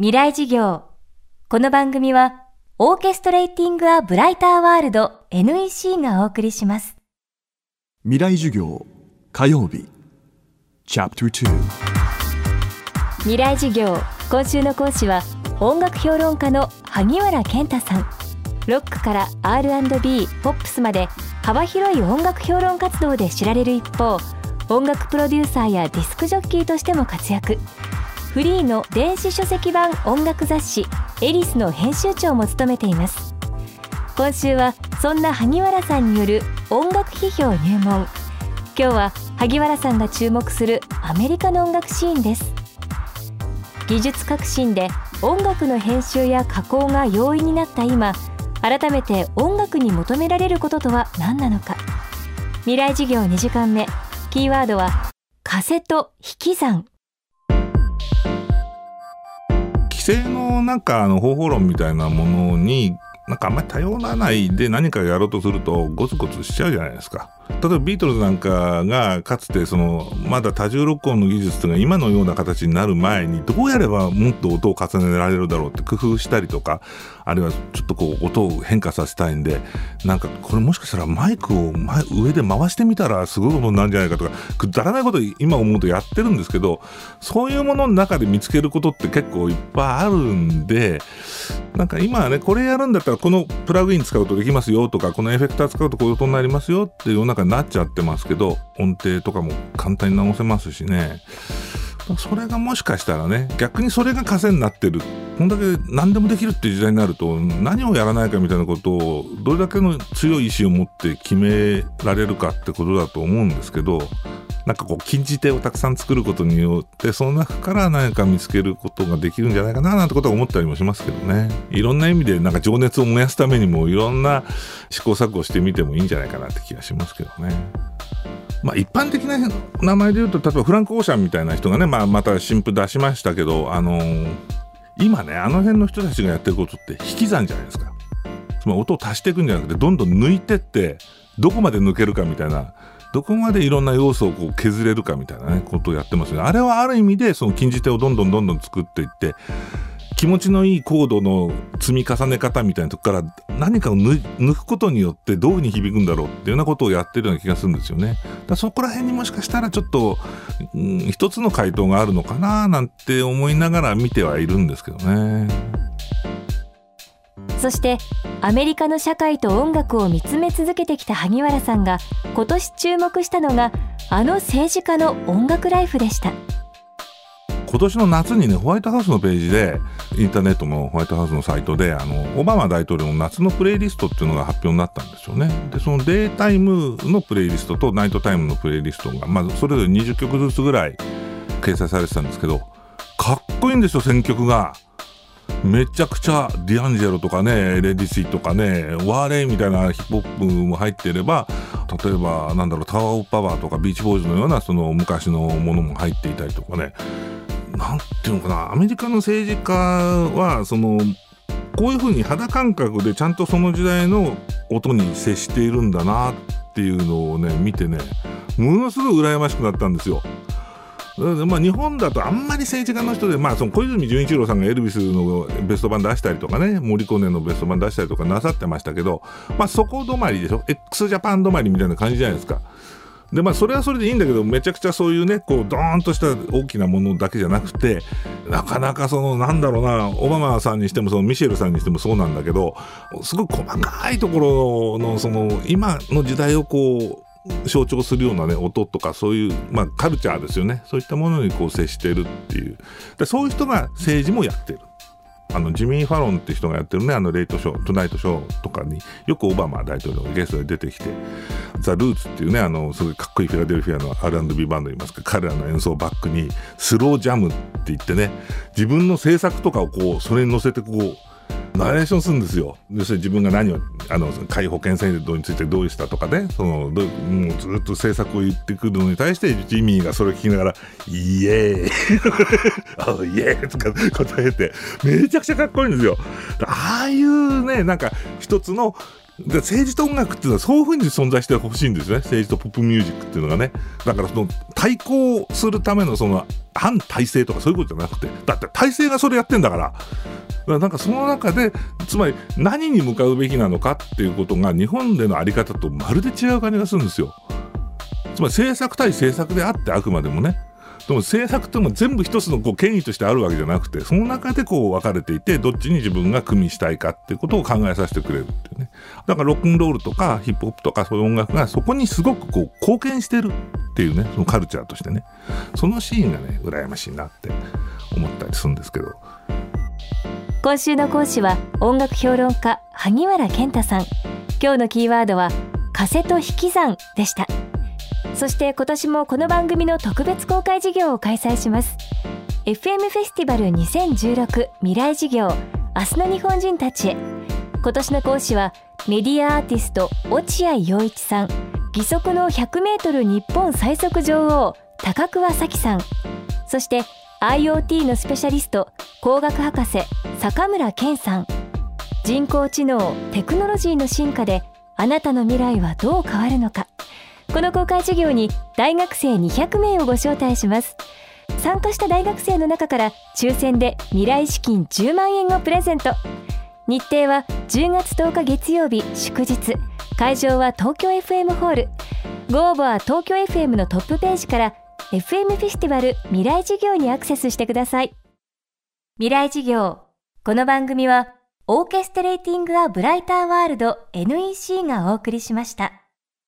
未来事業。この番組はオーケストレーティング・ア・ブライター・ワールド NEC がお送りします。未来授業火曜日。チャプター未来事業今週の講師は音楽評論家の萩原健太さん。ロックから R&B ポップスまで幅広い音楽評論活動で知られる一方音楽プロデューサーやディスクジョッキーとしても活躍フリーの電子書籍版音楽雑誌エリスの編集長も務めています。今週はそんな萩原さんによる音楽批評入門。今日は萩原さんが注目するアメリカの音楽シーンです。技術革新で音楽の編集や加工が容易になった今改めて音楽に求められることとは何なのか。未来事業2時間目キーワードは風と引き算。制のなんかあの方法論みたいなものになんかあんまり頼らないで何かやろうとするとゴツゴツしちゃうじゃないですか。例えばビートルズなんかがかつてそのまだ多重録音の技術というのが今のような形になる前にどうやればもっと音を重ねられるだろうって工夫したりとかあるいはちょっとこう音を変化させたいんでなんかこれもしかしたらマイクを前上で回してみたらすごいことになるんじゃないかとかくだらないこと今思うとやってるんですけどそういうものの中で見つけることって結構いっぱいあるんでなんか今はねこれやるんだったらこのプラグイン使うとできますよとかこのエフェクター使うとこういう音になりますよっていう世の中になっちゃってますけど音程とかも簡単に直せますしね。それがもしかしたらね逆にそれが枷になってる。こんだけ何でもできるっていう時代になると何をやらないかみたいなことをどれだけの強い意志を持って決められるかってことだと思うんですけどなんかこう禁じ手をたくさん作ることによってその中から何か見つけることができるんじゃないかななんてことは思ったりもしますけどねいろんな意味でなんか情熱を燃やすためにもいろんな試行錯誤してみてもいいんじゃないかなって気がしますけどね。まあ、一般的な名前で言うと例えばフランク・オーシャンみたいな人がね、まあ、また新譜出しましたけど、あのー、今ねあの辺の人たちがやってることって引き算じゃないですかつまり音を足していくんじゃなくてどんどん抜いてってどこまで抜けるかみたいなどこまでいろんな要素をこう削れるかみたいなねことをやってますよねあれはある意味でその禁じ手をどんどんどんどん作っていって気持ちのいいコードの積み重ね方みたいなとこから何かを抜くことによってどういうふうに響くんだろうっていうようなことをやってるような気がするんですよね。だそこら辺にもしかしたらちょっと、うん、一つの回答があるのかななんて思いながら見てはいるんですけどね。そしてアメリカの社会と音楽を見つめ続けてきた萩原さんが今年注目したのがあの政治家の音楽ライフでした。今年の夏にねホワイトハウスのページでインターネットのホワイトハウスのサイトであのオバマ大統領の夏のプレイリストっていうのが発表になったんですよねでそのデータイムのプレイリストとナイトタイムのプレイリストが、まずそれぞれ20曲ずつぐらい掲載されてたんですけどかっこいいんですよ選曲が。めちゃくちゃディアンジェロとかねレディシーとかねワーレイみたいなヒップホップも入っていれば例えばなんだろうタワー・オブ・パワーとかビーチボーイズのようなその昔のものも入っていたりとかねなんていうのかなアメリカの政治家はそのこういうふうに肌感覚でちゃんとその時代の音に接しているんだなっていうのをね見てねものすごい羨ましくなったんですよ。まあ、日本だとあんまり政治家の人で、まあ、その小泉純一郎さんがエルビスのベスト版出したりとかね、森コネのベスト版出したりとかなさってましたけど、まあ、そこ止まりでしょ、x ジャパン止まりみたいな感じじゃないですか。でまあそれはそれでいいんだけどめちゃくちゃそういうねこうドーンとした大きなものだけじゃなくてなかなかそのなんだろうなオバマさんにしてもそのミシェルさんにしてもそうなんだけどすごい細かいところのその今の時代をこう象徴するようなね音とかそういう、まあ、カルチャーですよね。そういったものにこう接してるっていう。でそういう人が政治もやってる。あのジミー・ファロンって人がやってるねあのレイトショートゥナイトショーとかによくオバマ大統領がゲストで出てきてザ・ルーツっていうねあのすごいかっこいいフィラデルフィアの R&B バンドいますか彼らの演奏バックにスロージャムって言ってね自分の制作とかをこうそれに乗せてこうナレーションするんですよ。要するに自分が何を、あの、介保険制度についてどうしたとかね、その、どもうずっと政策を言ってくるのに対して、ジミーがそれを聞きながら、イエーイ あイエーイとか答えて、めちゃくちゃかっこいいんですよ。ああいうね、なんか、一つので政治と音楽っていうのはそういうふうに存在してほしいんですね。政治とポップミュージックっていうのがね。だからその対抗するためのその反体制とかそういうことじゃなくて。だって体制がそれやってんだから。だからなんかその中でつまり何に向かうべきなのかっていうことが日本での在り方とまるで違う感じがするんですよ。つまり政策対政策であってあくまでもね。でも政策っていうのも全部一つのこう権威としてあるわけじゃなくてその中でこう分かれていてどっちに自分が組みしたいかっていうことを考えさせてくれるっていうね。だからロックンロールとかヒップホップとかそういう音楽がそこにすごくこう貢献してるっていうねそのカルチャーとしてね。そのシーンがね羨ましいなって思ったりするんですけど。今週の講師は音楽評論家萩原健太さん。今日のキーワードは風と引き算でした。そして今年もこの番組の特別公開事業を開催します。FM フェスティバル2016未来事業明日の日本人たちへ。今年の講師はメディアアーティスト落合陽一さん。義足の 100m 日本最速女王高桑早紀さん。そして IoT のスペシャリスト工学博士坂村健さん。人工知能テクノロジーの進化であなたの未来はどう変わるのか。この公開授業に大学生200名をご招待します。参加した大学生の中から抽選で未来資金10万円をプレゼント。日程は10月10日月曜日祝日。会場は東京 FM ホール。ご応募は東京 FM のトップページから FM フェスティバル未来事業にアクセスしてください。未来事業。この番組はオーケストレーティング・ア・ブライター・ワールド NEC がお送りしました。